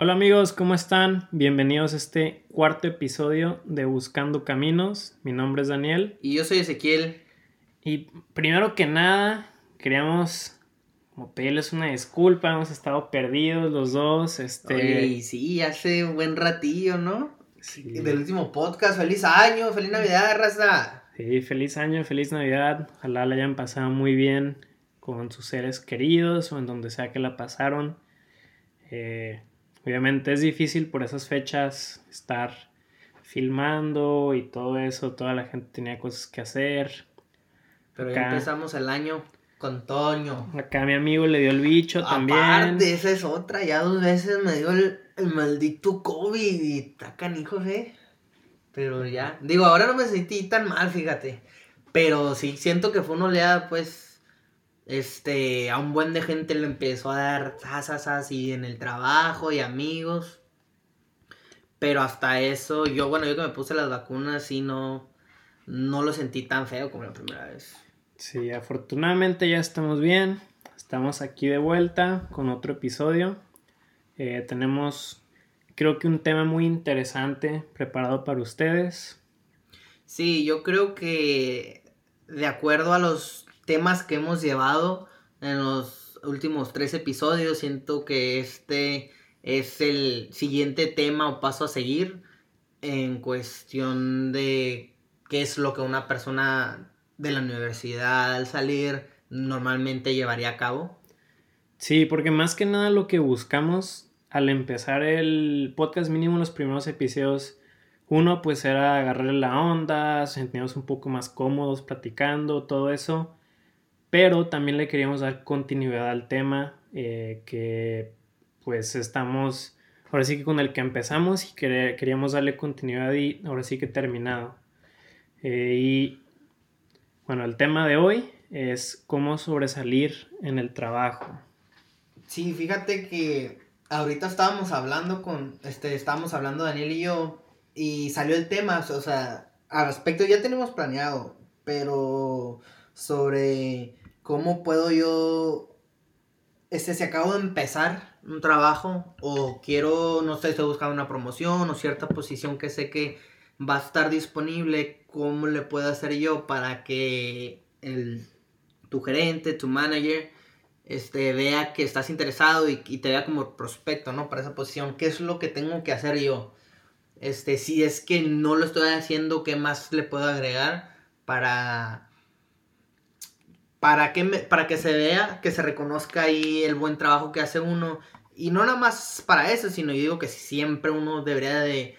Hola amigos, ¿cómo están? Bienvenidos a este cuarto episodio de Buscando Caminos. Mi nombre es Daniel. Y yo soy Ezequiel. Y primero que nada, queríamos como pedirles una disculpa, hemos estado perdidos los dos. Este... Oye, sí, hace un buen ratillo, ¿no? Sí. Del último podcast. ¡Feliz año! ¡Feliz Navidad, raza! Sí, feliz año, feliz Navidad. Ojalá la hayan pasado muy bien con sus seres queridos o en donde sea que la pasaron. Eh, obviamente es difícil por esas fechas estar filmando y todo eso, toda la gente tenía cosas que hacer. Pero ya empezamos el año con Toño. Acá mi amigo le dio el bicho también. Aparte, esa es otra, ya dos veces me dio el, maldito COVID y está canijo, ¿eh? Pero ya, digo, ahora no me sentí tan mal, fíjate. Pero sí, siento que fue una oleada, pues, este, a un buen de gente le empezó a dar tasas así en el trabajo y amigos. Pero hasta eso, yo, bueno, yo que me puse las vacunas y no, no lo sentí tan feo como la primera vez. Sí, afortunadamente ya estamos bien. Estamos aquí de vuelta con otro episodio. Eh, tenemos, creo que un tema muy interesante preparado para ustedes. Sí, yo creo que de acuerdo a los temas que hemos llevado en los últimos tres episodios. Siento que este es el siguiente tema o paso a seguir en cuestión de qué es lo que una persona de la universidad al salir normalmente llevaría a cabo. Sí, porque más que nada lo que buscamos al empezar el podcast mínimo los primeros episodios, uno pues era agarrarle la onda, sentirnos un poco más cómodos platicando, todo eso pero también le queríamos dar continuidad al tema eh, que pues estamos, ahora sí que con el que empezamos y queríamos darle continuidad y ahora sí que terminado. Eh, y bueno, el tema de hoy es cómo sobresalir en el trabajo. Sí, fíjate que ahorita estábamos hablando con, este, estábamos hablando Daniel y yo y salió el tema, o sea, al respecto ya tenemos planeado, pero sobre ¿cómo puedo yo, este, si acabo de empezar un trabajo o quiero, no sé, estoy buscando una promoción o cierta posición que sé que va a estar disponible, ¿cómo le puedo hacer yo para que el, tu gerente, tu manager, este, vea que estás interesado y, y, te vea como prospecto, ¿no? Para esa posición. ¿Qué es lo que tengo que hacer yo? Este, si es que no lo estoy haciendo, ¿qué más le puedo agregar para para que, para que se vea, que se reconozca ahí el buen trabajo que hace uno. Y no nada más para eso, sino yo digo que siempre uno debería de,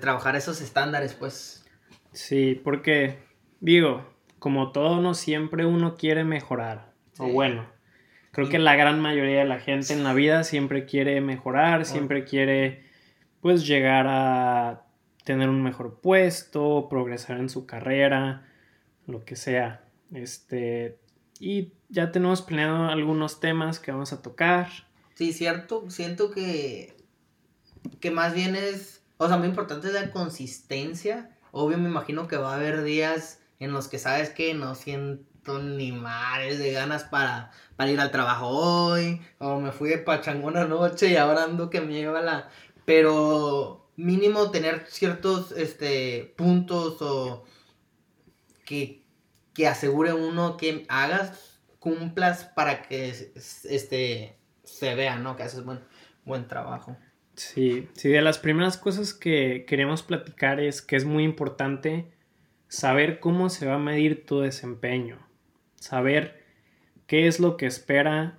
trabajar esos estándares, pues. Sí, porque digo, como todo, no siempre uno quiere mejorar. O bueno, creo que la gran mayoría de la gente en la vida siempre quiere mejorar, siempre quiere pues llegar a tener un mejor puesto, progresar en su carrera, lo que sea. Este, y ya tenemos planeado algunos temas que vamos a tocar. Sí, cierto. Siento que, que más bien es, o sea, muy importante la consistencia. Obvio, me imagino que va a haber días en los que sabes que no siento ni mares de ganas para, para ir al trabajo hoy. O me fui de pachangón anoche y ahora ando que me lleva la... Pero mínimo tener ciertos este, puntos o que que asegure uno que hagas, cumplas para que este, se vea, ¿no? Que haces buen, buen trabajo. Sí, sí, de las primeras cosas que queremos platicar es que es muy importante saber cómo se va a medir tu desempeño, saber qué es lo que espera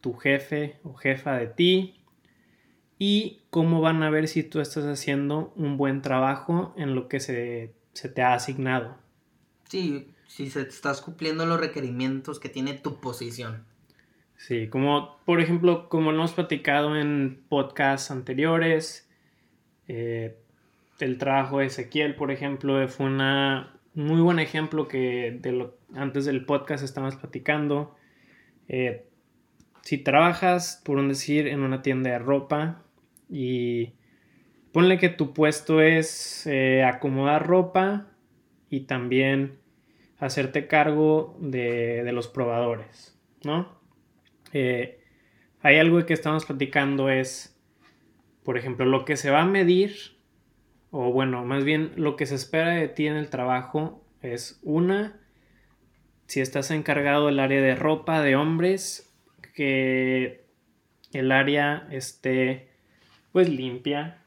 tu jefe o jefa de ti y cómo van a ver si tú estás haciendo un buen trabajo en lo que se, se te ha asignado. Sí, si se estás cumpliendo los requerimientos que tiene tu posición. Sí, como por ejemplo, como hemos platicado en podcasts anteriores, eh, el trabajo de Ezequiel, por ejemplo, fue una, un muy buen ejemplo que de lo, antes del podcast estábamos platicando. Eh, si trabajas, por un decir, en una tienda de ropa y ponle que tu puesto es eh, acomodar ropa y también hacerte cargo de, los probadores, ¿no? Eh, hay algo que estamos platicando es por ejemplo, lo que se va a medir, o bueno, más bien lo que se espera de ti en el trabajo es una, si estás encargado del área de ropa de hombres, que el área esté pues limpia,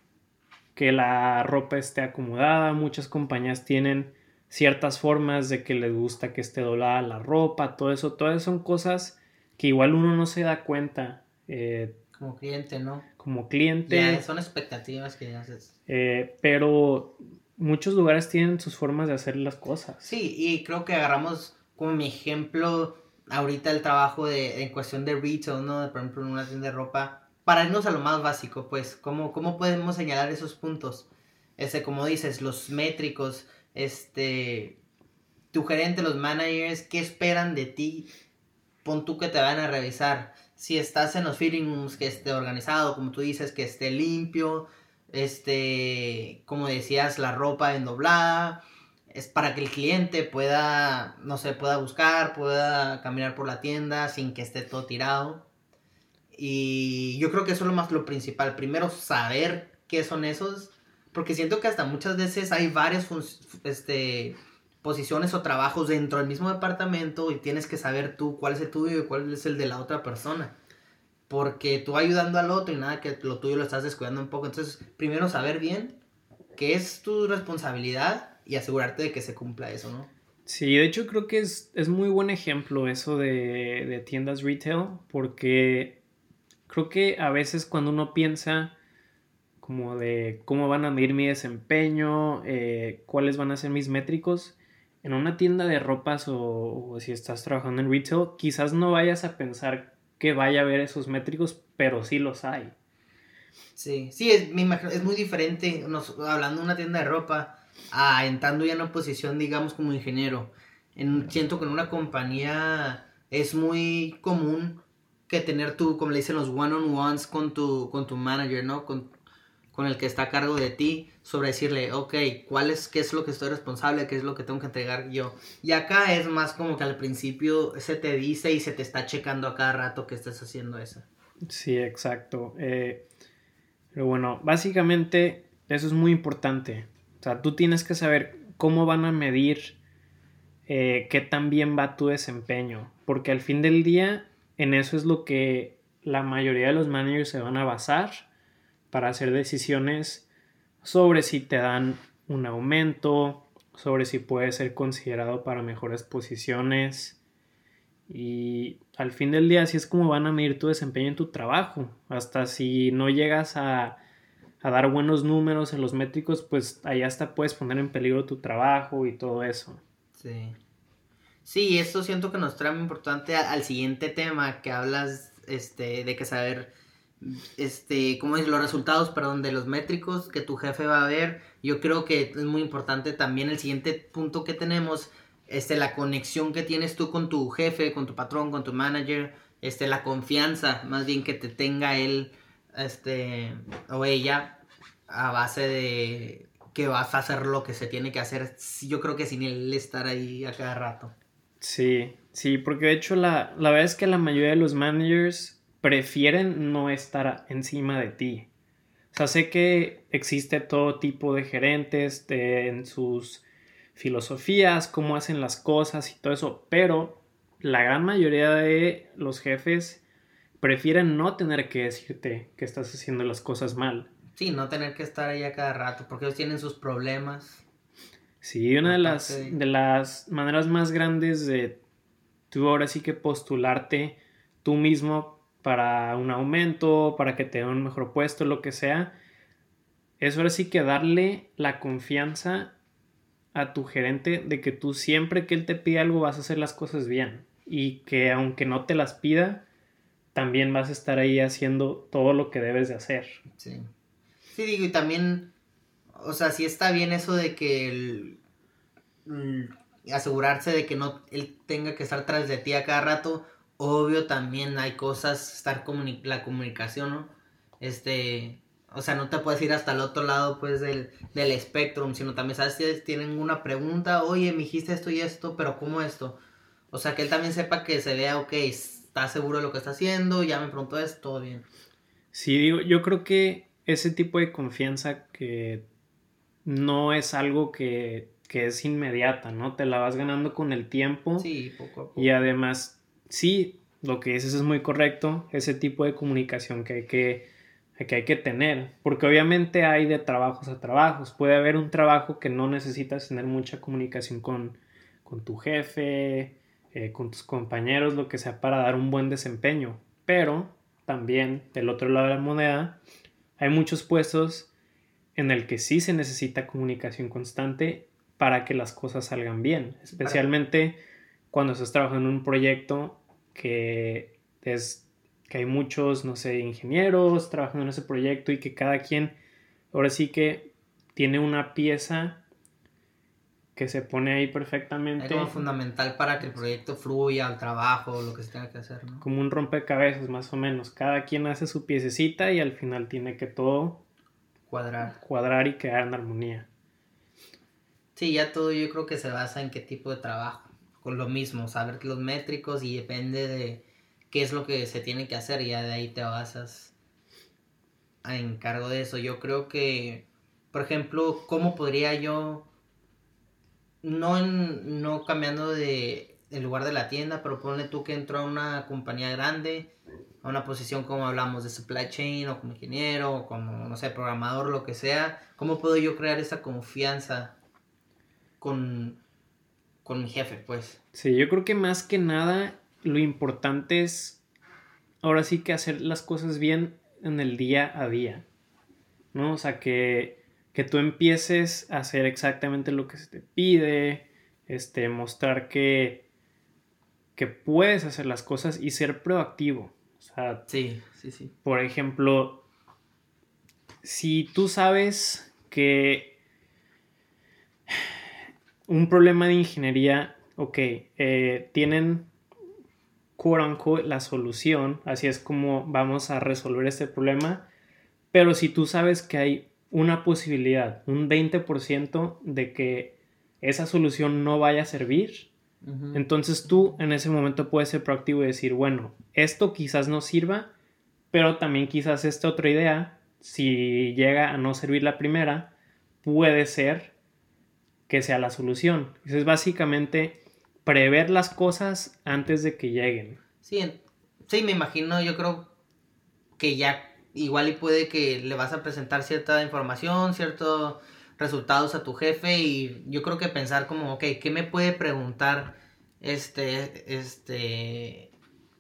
que la ropa esté acomodada. Muchas compañías tienen ciertas formas de que les gusta que esté doblada la ropa, todo eso, todas son cosas que igual uno no se da cuenta. Eh, como cliente, ¿no? Como cliente. son expectativas que haces. Eh, pero muchos lugares tienen sus formas de hacer las cosas. Sí, y creo que agarramos como mi ejemplo ahorita el trabajo de, en cuestión de retail, ¿no? Por ejemplo, en una tienda de ropa. Para irnos a lo más básico, pues, ¿cómo, cómo podemos señalar esos puntos? Este, como dices, los métricos, este, tu gerente, los managers, ¿qué esperan de ti? Pon tú que te van a revisar si estás en los feelings que esté organizado, como tú dices, que esté limpio, este, como decías, la ropa endoblada, es para que el cliente pueda, no sé, pueda buscar, pueda caminar por la tienda sin que esté todo tirado. Y yo creo que eso es lo más lo principal. Primero, saber qué son esos. Porque siento que hasta muchas veces hay varias este, posiciones o trabajos dentro del mismo departamento y tienes que saber tú cuál es el tuyo y cuál es el de la otra persona. Porque tú ayudando al otro y nada que lo tuyo lo estás descuidando un poco. Entonces, primero saber bien qué es tu responsabilidad y asegurarte de que se cumpla eso, ¿no? Sí, de hecho creo que es, es muy buen ejemplo eso de, de tiendas retail porque creo que a veces cuando uno piensa como de cómo van a medir mi desempeño, eh, cuáles van a ser mis métricos, en una tienda de ropas o, si estás trabajando en retail, quizás no vayas a pensar que vaya a haber esos métricos, pero sí los hay. Sí, sí, es, es muy diferente, hablando de una tienda de ropa, a entrando ya en una posición, digamos, como ingeniero. En, siento que en una compañía es muy común que tener tu, como le dicen los one-on-ones con tu, con tu manager, ¿no? Con, con el que está a cargo de ti sobre decirle, ok, ¿cuál es, qué es lo que estoy responsable, qué es lo que tengo que entregar yo? Y acá es más como que al principio se te dice y se te está checando a cada rato que estés haciendo eso. Sí, exacto. Eh, pero bueno, básicamente eso es muy importante. O sea, tú tienes que saber cómo van a medir eh, qué tan bien va tu desempeño. Porque al fin del día, en eso es lo que la mayoría de los managers se van a basar para hacer decisiones sobre si te dan un aumento, sobre si puedes ser considerado para mejores posiciones. Y al fin del día así es como van a medir tu desempeño en tu trabajo. Hasta si no llegas a, dar buenos números en los métricos, pues ahí hasta puedes poner en peligro tu trabajo y todo eso. Sí. Sí, esto siento que nos trae muy importante al, siguiente tema que hablas este, de que saber este, ¿cómo es? Los resultados, perdón, de los métricos que tu jefe va a ver. Yo creo que es muy importante también el siguiente punto que tenemos, este, la conexión que tienes tú con tu jefe, con tu patrón, con tu manager, este, la confianza, más bien que te tenga él, este, o ella, a base de que vas a hacer lo que se tiene que hacer. Yo creo que sin él estar ahí a cada rato. Sí, sí, porque de hecho la, la verdad es que la mayoría de los managers prefieren no estar encima de ti. O sea, sé que existe todo tipo de gerentes en sus filosofías, cómo hacen las cosas y todo eso, pero la gran mayoría de los jefes prefieren no tener que decirte que estás haciendo las cosas mal. Sí, no tener que estar ahí a cada rato, porque ellos tienen sus problemas. Sí, una de las, de las maneras más grandes de tú ahora sí que postularte tú mismo para un aumento, para que te den un mejor puesto, lo que sea. Eso ahora sí que darle la confianza a tu gerente de que tú siempre que él te pide algo vas a hacer las cosas bien y que aunque no te las pida, también vas a estar ahí haciendo todo lo que debes de hacer. Sí. Sí, digo, y también, o sea, sí está bien eso de que asegurarse de que no él tenga que estar tras de ti a cada rato, obvio también hay cosas, estar comuni la comunicación, ¿no? Este, o sea, no te puedes ir hasta el otro lado, pues, del, del espectrum, sino también, ¿sabes? Si tienen una pregunta, oye, me dijiste esto y esto, pero ¿cómo esto? O sea, que él también sepa que se vea, ok, está seguro de lo que está haciendo, ya me preguntó esto, todo bien. Sí, digo, yo creo que ese tipo de confianza que no es algo que, que es inmediata, ¿no? Te la vas ganando con el tiempo. Sí, poco a poco. Y además, sí, lo que dices es muy correcto, ese tipo de comunicación que hay que, que hay que tener, porque obviamente hay de trabajos a trabajos, puede haber un trabajo que no necesitas tener mucha comunicación con, con tu jefe, eh, con tus compañeros, lo que sea, para dar un buen desempeño, pero también del otro lado de la moneda, hay muchos puestos en el que sí se necesita comunicación constante para que las cosas salgan bien, especialmente cuando estás trabajando en un proyecto que es que hay muchos, no sé, ingenieros trabajando en ese proyecto y que cada quien ahora sí que tiene una pieza que se pone ahí perfectamente. Es como fundamental para que el proyecto fluya, al trabajo, lo que se tenga que hacer, ¿no? Como un rompecabezas, más o menos. Cada quien hace su piececita y al final tiene que todo cuadrar. Cuadrar y quedar en armonía. Sí, ya todo yo creo que se basa en qué tipo de trabajo lo mismo, saber los métricos y depende de qué es lo que se tiene que hacer y ya de ahí te basas a encargo de eso. Yo creo que, por ejemplo, ¿cómo podría yo, no, no cambiando de el lugar de la tienda, pero ponle tú que entro a una compañía grande, a una posición como hablamos de supply chain o como ingeniero o como, no sé, programador, lo que sea, ¿cómo puedo yo crear esa confianza con con mi jefe, pues. Sí, yo creo que más que nada lo importante es ahora sí que hacer las cosas bien en el día a día, ¿no? O sea, que, que tú empieces a hacer exactamente lo que se te pide, este, mostrar que, que puedes hacer las cosas y ser proactivo. O sea, sí, sí, sí. Por ejemplo, si tú sabes que un problema de ingeniería, ok, eh, tienen quote la solución, así es como vamos a resolver este problema, pero si tú sabes que hay una posibilidad, un 20% de que esa solución no vaya a servir, entonces tú en ese momento puedes ser proactivo y decir, bueno, esto quizás no sirva, pero también quizás esta otra idea, si llega a no servir la primera, puede ser que sea la solución. Eso es básicamente prever las cosas antes de que lleguen. Sí, sí, me imagino, yo creo que ya igual y puede que le vas a presentar cierta información, ciertos resultados a tu jefe y yo creo que pensar como, ok, ¿qué me puede preguntar este, este,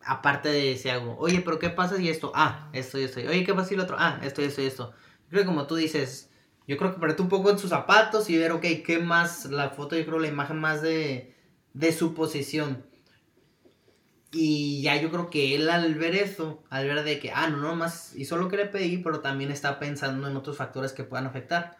aparte de si hago, oye, pero ¿qué pasa si esto? Ah, esto y esto. Oye, ¿qué pasa si lo otro? Ah, esto y esto y esto. Creo que como tú dices, yo creo que ponerte un poco en sus zapatos y ver, ok, ¿qué más? La foto, yo creo la imagen más de, de su posición. Y ya yo creo que él al ver eso, al ver de que, ah, no, no, más hizo lo que le pedí, pero también está pensando en otros factores que puedan afectar.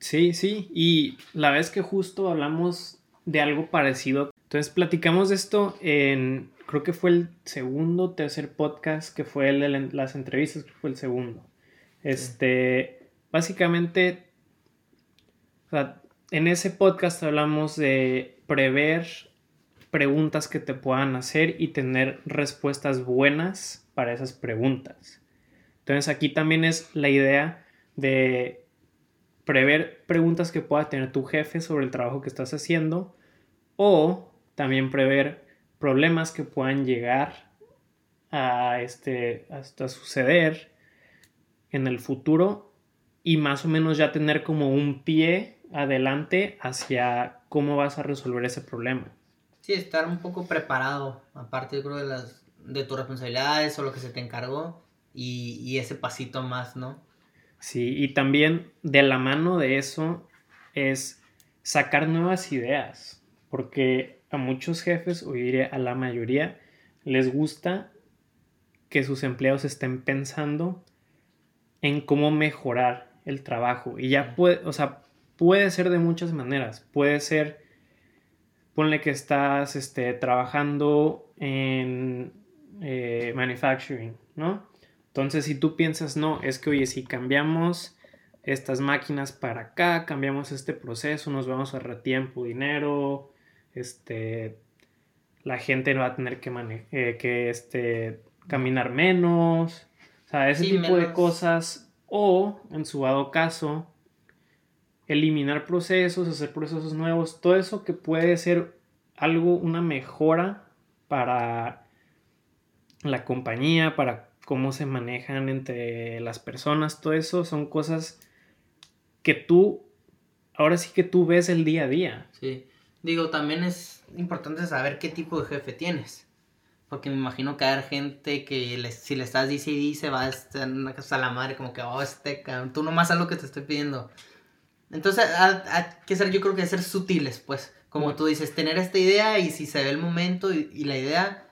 Sí, sí, y la vez que justo hablamos de algo parecido, entonces platicamos de esto en, creo que fue el segundo, tercer podcast, que fue el de las entrevistas, que fue el segundo. Este, básicamente, en ese podcast hablamos de prever preguntas que te puedan hacer y tener respuestas buenas para esas preguntas. Entonces aquí también es la idea de prever preguntas que pueda tener tu jefe sobre el trabajo que estás haciendo o también prever problemas que puedan llegar a este hasta suceder en el futuro y más o menos ya tener como un pie adelante hacia cómo vas a resolver ese problema. Sí, estar un poco preparado, aparte yo creo de las de tus responsabilidades o lo que se te encargó y, y ese pasito más, ¿no? Sí, y también de la mano de eso es sacar nuevas ideas, porque a muchos jefes, o diré a la mayoría, les gusta que sus empleados estén pensando en cómo mejorar el trabajo. Y ya puede, o sea, puede ser de muchas maneras. Puede ser, ponle que estás este, trabajando en eh, manufacturing, ¿no? Entonces, si tú piensas, no, es que, oye, si cambiamos estas máquinas para acá, cambiamos este proceso, nos vamos a ahorrar tiempo, dinero, este, la gente va a tener que, eh, que este, caminar menos, o sea, ese tipo de cosas O, en su dado caso, eliminar procesos, hacer procesos nuevos, todo eso que puede ser algo, una mejora para la compañía, para cómo se manejan entre las personas, todo eso son cosas que tú, ahora sí que tú ves el día a día. Sí, digo, también es importante saber qué tipo de jefe tienes. Porque me imagino que hay gente que si le estás dice y dice, va a estar en una casa a la madre, como que, oh, este, tú nomás haz lo que te estoy pidiendo. Entonces, hay que ser, yo creo que ser sutiles, pues. Como tú dices, tener esta idea y si se ve el momento y, la idea,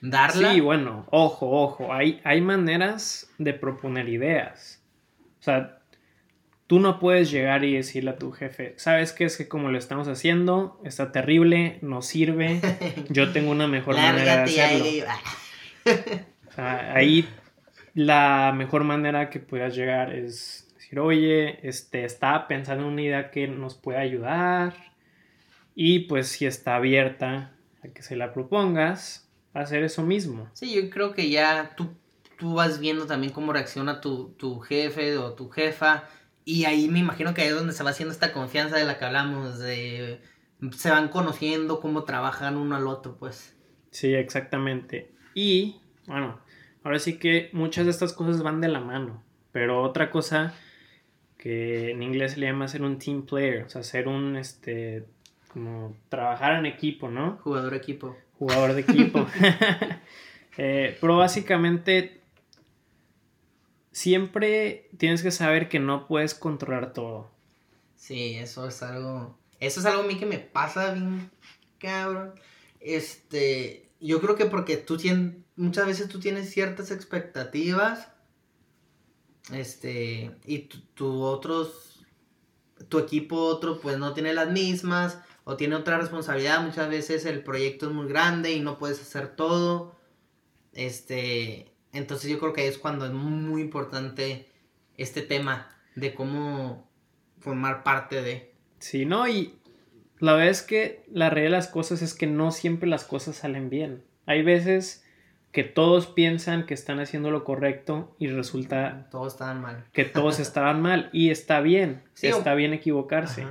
darla. Sí, bueno, ojo, ojo. Hay, hay maneras de proponer ideas. O sea, tú no puedes llegar y decirle a tu jefe, ¿sabes qué? Es que como lo estamos haciendo, está terrible, no sirve, yo tengo una mejor manera de hacerlo. o sea, ahí la mejor manera que puedas llegar es decir, oye, este, estaba pensando en una idea que nos puede ayudar y pues si está abierta a que se la propongas, hacer eso mismo. Sí, yo creo que ya tú, tú vas viendo también cómo reacciona tu, tu jefe o tu jefa y ahí me imagino que ahí es donde se va haciendo esta confianza de la que hablamos, de se van conociendo cómo trabajan uno al otro, pues. Sí, exactamente. Y, bueno, ahora sí que muchas de estas cosas van de la mano, pero otra cosa que en inglés se le llama ser un team player, o sea, ser un, este, como trabajar en equipo, ¿no? Jugador equipo. Jugador de equipo. Eh, pero básicamente siempre tienes que saber que no puedes controlar todo. Sí, eso es algo. Eso es algo a mí que me pasa bien, cabrón. Este. Yo creo que porque tú tienes. Muchas veces tú tienes ciertas expectativas. Este. Y tu, otros. Tu equipo, otro, pues no tiene las mismas. O tiene otra responsabilidad. Muchas veces el proyecto es muy grande y no puedes hacer todo. Este entonces yo creo que es cuando es muy importante este tema de cómo formar parte de. Sí, no, y la verdad es que la realidad de las cosas es que no siempre las cosas salen bien. Hay veces que todos piensan que están haciendo lo correcto y resulta todos estaban mal. Que todos estaban mal y está bien, está bien equivocarse.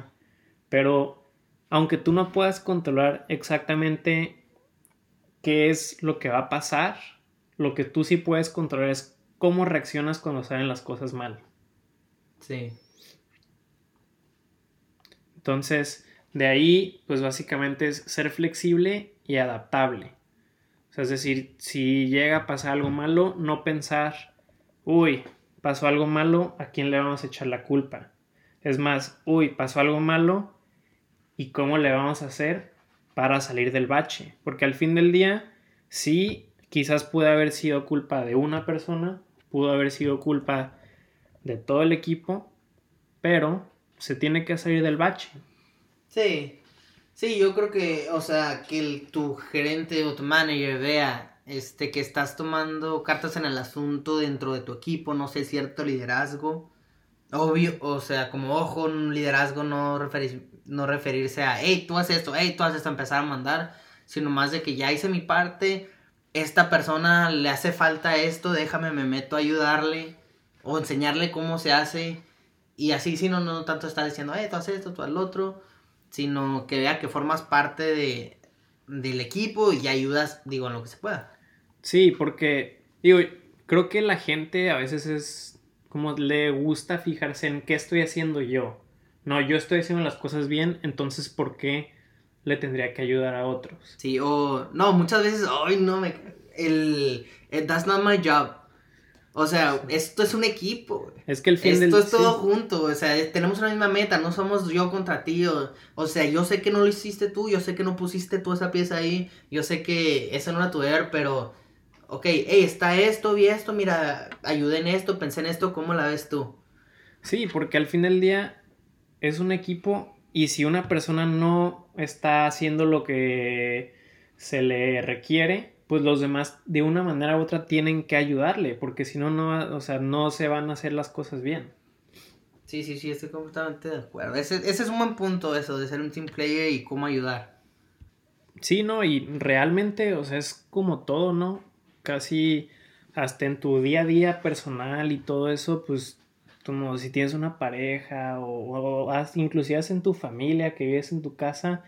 Pero aunque tú no puedas controlar exactamente qué es lo que va a pasar, lo que tú sí puedes controlar es cómo reaccionas cuando salen las cosas mal. Sí. Entonces, de ahí, pues básicamente es ser flexible y adaptable. O sea, es decir, si llega a pasar algo malo, no pensar, uy, pasó algo malo, ¿a quién le vamos a echar la culpa? Es más, uy, pasó algo malo, ¿y cómo le vamos a hacer para salir del bache? Porque al fin del día, sí Quizás pudo haber sido culpa de una persona, pudo haber sido culpa de todo el equipo, pero se tiene que salir del bache. Sí, sí, yo creo que, o sea, que el, tu gerente o tu manager vea este, que estás tomando cartas en el asunto dentro de tu equipo, no sé, cierto liderazgo. Obvio, o sea, como ojo, un liderazgo no, no referirse a, hey, tú haces esto, hey, tú haces esto, empezar a mandar, sino más de que ya hice mi parte, esta persona le hace falta esto, déjame, me meto a ayudarle o enseñarle cómo se hace. Y así, si no, no tanto estar diciendo, eh, tú haces esto, tú al otro, sino que vea que formas parte de, del equipo y ayudas, digo, en lo que se pueda. Sí, porque, digo, creo que la gente a veces es como le gusta fijarse en qué estoy haciendo yo. No, yo estoy haciendo las cosas bien, entonces, ¿por qué? Le tendría que ayudar a otros. Sí, o no, muchas veces, ay, no, me, el, that's not my job. O sea, esto es un equipo. Es que el fin Esto es todo junto, o sea, tenemos una misma meta, no somos yo contra ti. O, sea, yo sé que no lo hiciste tú, yo sé que no pusiste tú esa pieza ahí, yo sé que esa no era tu deber, pero, ok, hey, está esto, vi esto, mira, ayudé en esto, pensé en esto, ¿cómo la ves tú? Sí, porque al fin del día es un equipo y si una persona no está haciendo lo que se le requiere, pues los demás de una manera u otra tienen que ayudarle, porque si no, no, o sea, no se van a hacer las cosas bien. Sí, sí, sí, estoy completamente de acuerdo. Ese, ese es un buen punto eso, de ser un team player y cómo ayudar. Sí, no, y realmente, o sea, es como todo, ¿no? Casi hasta en tu día a día personal y todo eso, pues como si tienes una pareja o, o inclusive en tu familia, que vives en tu casa,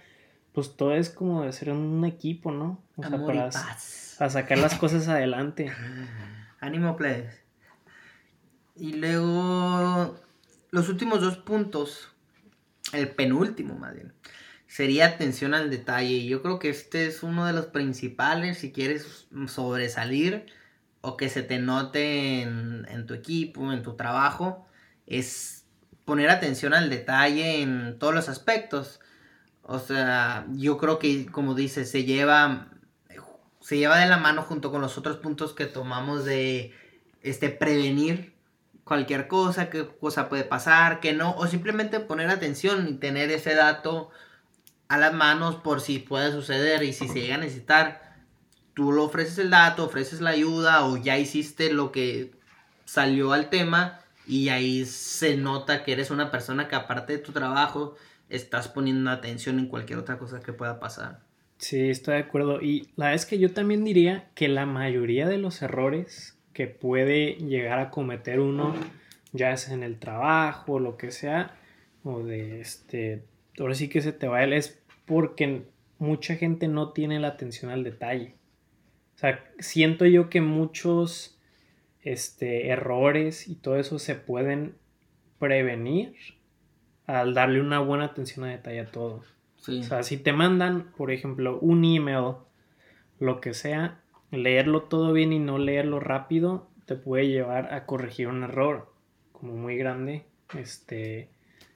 pues todo es como de ser un equipo, ¿no? O sea, para, para, sacar las cosas adelante. Ánimo, plebes. Y luego, los últimos dos puntos, el penúltimo más bien, sería atención al detalle. Y yo creo que este es uno de los principales si quieres sobresalir o que se te note en, tu equipo, en tu trabajo, es poner atención al detalle en todos los aspectos. O sea, yo creo que, como dices, se lleva, se lleva de la mano junto con los otros puntos que tomamos de este, prevenir cualquier cosa, qué cosa puede pasar, que no, o simplemente poner atención y tener ese dato a las manos por si puede suceder y si se llega a necesitar, tú lo ofreces el dato, ofreces la ayuda o ya hiciste lo que salió al tema y ahí se nota que eres una persona que aparte de tu trabajo estás poniendo atención en cualquier otra cosa que pueda pasar. Sí, estoy de acuerdo. Y la verdad es que yo también diría que la mayoría de los errores que puede llegar a cometer uno, ya sea en el trabajo, lo que sea, o de este, ahora sí que se te va es porque mucha gente no tiene la atención al detalle. O sea, siento yo que muchos este, errores y todo eso se pueden prevenir al darle una buena atención a detalle a todo. O sea, si te mandan, por ejemplo, un email, lo que sea, leerlo todo bien y no leerlo rápido te puede llevar a corregir un error como muy grande. Este,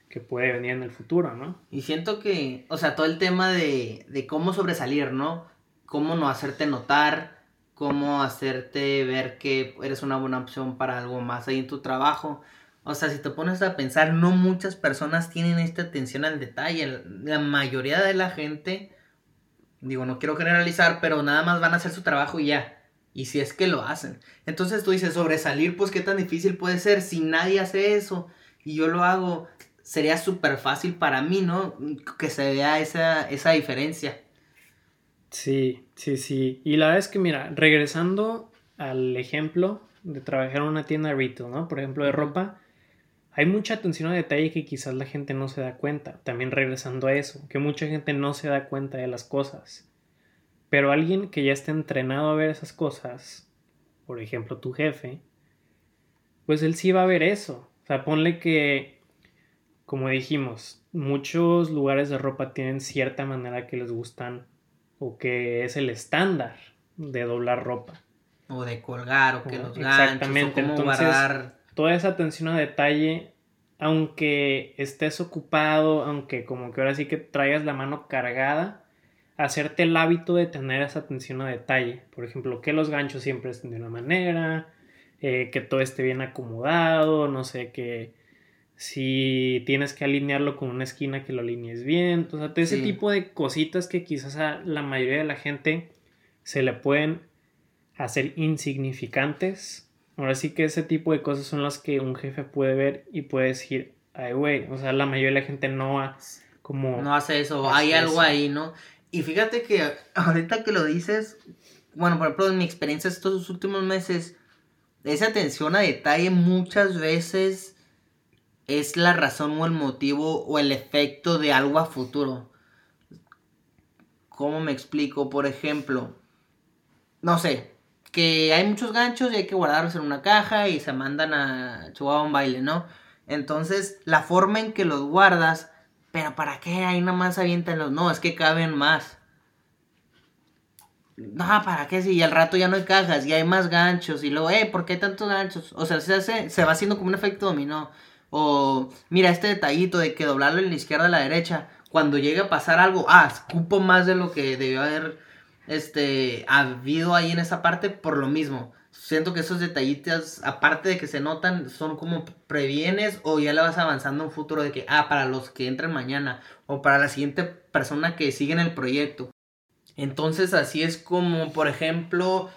que puede venir en el futuro, ¿no? Y siento que, o sea, todo el tema de, de cómo sobresalir, ¿no? Cómo no hacerte notar, cómo hacerte ver que eres una buena opción para algo más ahí en tu trabajo. O sea, si te pones a pensar, no muchas personas tienen esta atención al detalle. La mayoría de la gente, digo, no quiero generalizar, pero nada más van a hacer su trabajo y ya. Y si es que lo hacen. Entonces tú dices, sobresalir, pues qué tan difícil puede ser si nadie hace eso. Y yo lo hago sería súper fácil para mí, ¿no? Que se vea esa, esa diferencia. Sí, sí, sí. Y la verdad es que, mira, regresando al ejemplo de trabajar en una tienda de retail, ¿no? Por ejemplo, de ropa, hay mucha atención a detalle que quizás la gente no se da cuenta. También regresando a eso, que mucha gente no se da cuenta de las cosas. Pero alguien que ya esté entrenado a ver esas cosas, por ejemplo, tu jefe, pues él sí va a ver eso. O sea, ponle que como dijimos, muchos lugares de ropa tienen cierta manera que les gustan o que es el estándar de doblar ropa. O de colgar o que los Exactamente, entonces toda esa atención a detalle, aunque estés ocupado, aunque como que ahora sí que traigas la mano cargada, hacerte el hábito de tener esa atención a detalle. Por ejemplo, que los ganchos siempre estén de una manera, eh, que todo esté bien acomodado, no sé, que si tienes que alinearlo con una esquina que lo alinees bien, o sea, ese tipo de cositas que quizás a la mayoría de la gente se le pueden hacer insignificantes. Ahora sí que ese tipo de cosas son las que un jefe puede ver y puede decir, ay, güey, o sea, la mayoría de la gente no hace como... No hace eso, hay algo ahí, ¿no? Y fíjate que ahorita que lo dices, bueno, por ejemplo, en mi experiencia estos últimos meses, esa atención a detalle muchas veces es la razón o el motivo o el efecto de algo a futuro. ¿Cómo me explico? Por ejemplo, no sé, que hay muchos ganchos y hay que guardarlos en una caja y se mandan a Chihuahua un baile, ¿no? Entonces, la forma en que los guardas, pero ¿para qué? Ahí nada más avientan los. No, es que caben más. No, ¿para qué? Si y al rato ya no hay cajas y hay más ganchos y luego, eh, ¿por qué tantos ganchos? O sea, se, hace, se va haciendo como un efecto dominó. O mira este detallito de que doblarlo en la izquierda a la derecha. Cuando llegue a pasar algo, ah, escupo más de lo que debió haber este, habido ahí en esa parte por lo mismo. Siento que esos detallitos, aparte de que se notan, son como previenes o ya le vas avanzando un futuro de que, ah, para los que entren mañana o para la siguiente persona que sigue en el proyecto. Entonces así es como, por ejemplo,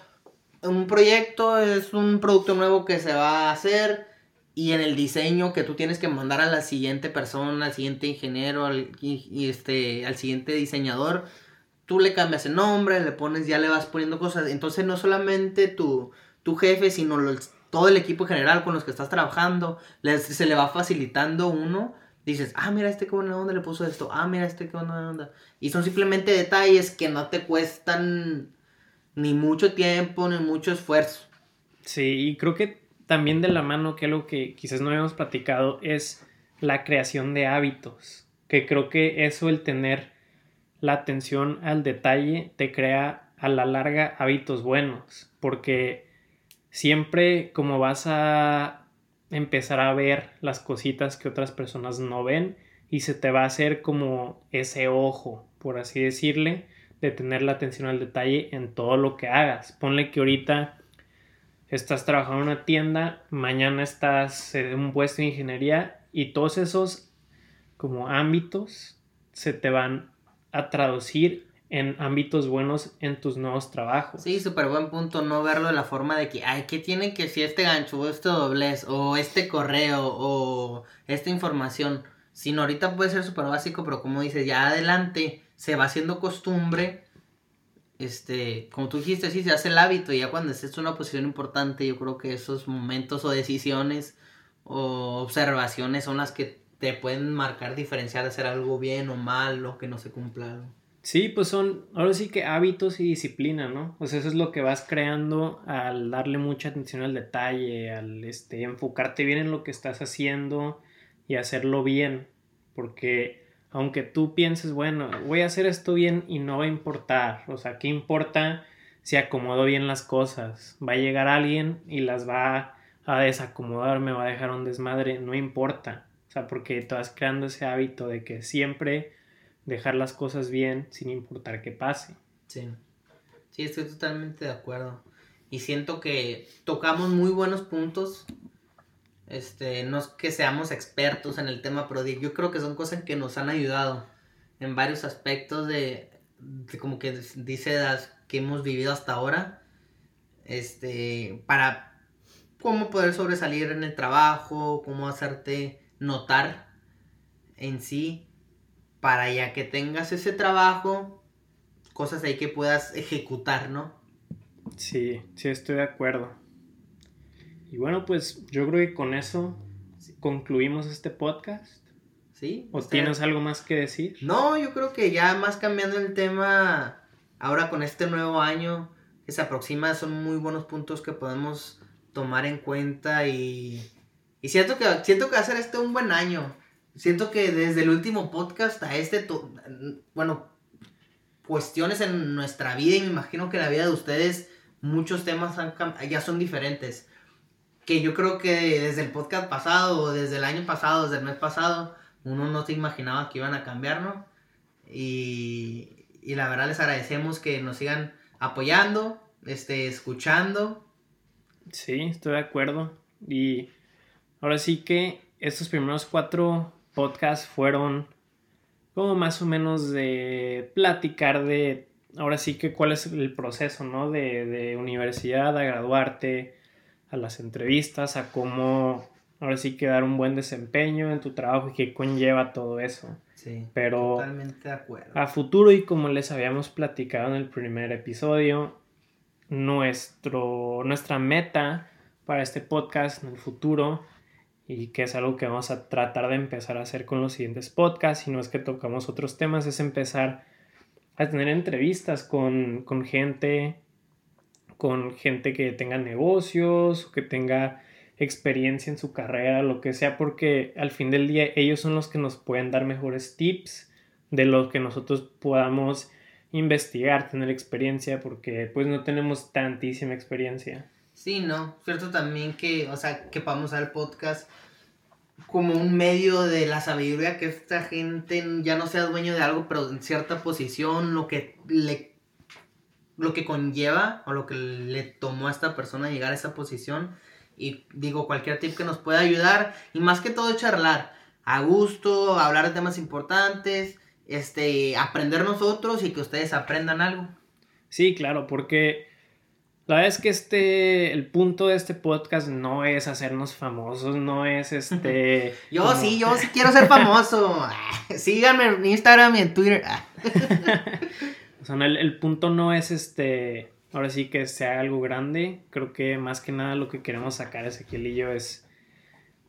un proyecto es un producto nuevo que se va a hacer y en el diseño que tú tienes que mandar a la siguiente persona, al siguiente ingeniero, al, y, este, al siguiente diseñador, tú le cambias el nombre, le pones, ya le vas poniendo cosas. Entonces no solamente tu, tu jefe, sino todo el equipo general con los que estás trabajando, se le va facilitando uno. Dices, ah, mira este qué buena onda le puso esto, ah, mira este qué buena onda. Y son simplemente detalles que no te cuestan ni mucho tiempo, ni mucho esfuerzo. Sí, y creo que también de la mano que lo que quizás no habíamos platicado es la creación de hábitos, que creo que eso, el tener la atención al detalle, te crea a la larga hábitos buenos, porque siempre como vas a empezar a ver las cositas que otras personas no ven y se te va a hacer como ese ojo, por así decirle, de tener la atención al detalle en todo lo que hagas. Ponle que ahorita estás trabajando en una tienda, mañana estás en un puesto de ingeniería y todos esos como ámbitos se te van a traducir en ámbitos buenos en tus nuevos trabajos. Sí, súper buen punto, no verlo de la forma de que, ay, ¿qué tiene que si este gancho o este doblez o este correo o esta información? Sino ahorita puede ser súper básico, pero como dices, ya adelante se va haciendo costumbre, este, como tú dijiste, sí, se hace el hábito y ya cuando estés en una posición importante, yo creo que esos momentos o decisiones o observaciones son las que te pueden marcar diferenciar hacer algo bien o mal o que no se cumpla algo. Sí, pues son, ahora sí que hábitos y disciplina, ¿no? Pues eso es lo que vas creando al darle mucha atención al detalle, al este, enfocarte bien en lo que estás haciendo y hacerlo bien. Porque aunque tú pienses, bueno, voy a hacer esto bien y no va a importar, o sea, ¿qué importa si acomodo bien las cosas? Va a llegar alguien y las va a desacomodar, me va a dejar un desmadre, no importa. O sea, porque tú vas creando ese hábito de que siempre dejar las cosas bien sin importar qué pase. Sí. Sí, estoy totalmente de acuerdo. Y siento que tocamos muy buenos puntos. Este, no es que seamos expertos en el tema, pero yo creo que son cosas que nos han ayudado en varios aspectos de, como que dice las que hemos vivido hasta ahora. Este, para cómo poder sobresalir en el trabajo, cómo hacerte notar en sí para ya que tengas ese trabajo, cosas ahí que puedas ejecutar, ¿no? Sí, sí, estoy de acuerdo. Y bueno, pues yo creo que con eso concluimos este podcast. ¿Sí? ¿O tienes algo más que decir? No, yo creo que ya más cambiando el tema, ahora con este nuevo año que se aproxima, son muy buenos puntos que podemos tomar en cuenta y, y siento, que, siento que va a ser este un buen año. Siento que desde el último podcast a este, bueno, cuestiones en nuestra vida y me imagino que en la vida de ustedes muchos temas ya son diferentes. Que yo creo que desde el podcast pasado, o desde el año pasado, desde el mes pasado, uno no se imaginaba que iban a cambiar, ¿no? Y, y la verdad les agradecemos que nos sigan apoyando, este, escuchando. Sí, estoy de acuerdo. Y ahora sí que estos primeros cuatro podcasts fueron como más o menos de platicar de, ahora sí que cuál es el proceso, ¿no? De, de universidad a graduarte, a las entrevistas, a cómo, ahora sí que dar un buen desempeño en tu trabajo y qué conlleva todo eso. Sí, pero totalmente de acuerdo. A futuro y como les habíamos platicado en el primer episodio, nuestro, nuestra meta para este podcast en el futuro y que es algo que vamos a tratar de empezar a hacer con los siguientes podcasts, si no es que tocamos otros temas, es empezar a tener entrevistas con, con gente, con gente que tenga negocios que tenga experiencia en su carrera, lo que sea, porque al fin del día ellos son los que nos pueden dar mejores tips de lo que nosotros podamos investigar, tener experiencia, porque pues no tenemos tantísima experiencia. Sí, no, cierto también que, o sea, que vamos al podcast como un medio de la sabiduría que esta gente ya no sea dueño de algo, pero en cierta posición, lo que le lo que conlleva o lo que le tomó a esta persona llegar a esa posición y digo cualquier tip que nos pueda ayudar y más que todo charlar a gusto, hablar de temas importantes, este aprender nosotros y que ustedes aprendan algo. Sí, claro, porque la verdad es que este, el punto de este podcast no es hacernos famosos, no es este... yo sí, yo sí quiero ser famoso. Síganme en Instagram y en Twitter. O sea, el, punto no es este ahora sí que sea algo grande. Creo que más que nada lo que queremos sacar Ezequiel y yo es,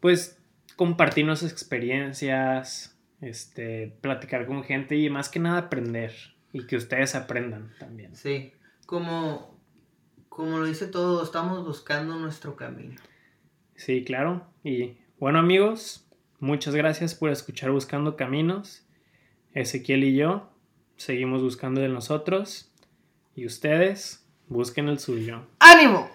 pues, compartir nuestras experiencias, este, platicar con gente y más que nada aprender y que ustedes aprendan también. Sí, como, como lo dice todo, estamos buscando nuestro camino. Sí, claro. Y bueno amigos, muchas gracias por escuchar Buscando Caminos. Ezequiel y yo seguimos buscando de nosotros y ustedes busquen el suyo. ¡Ánimo!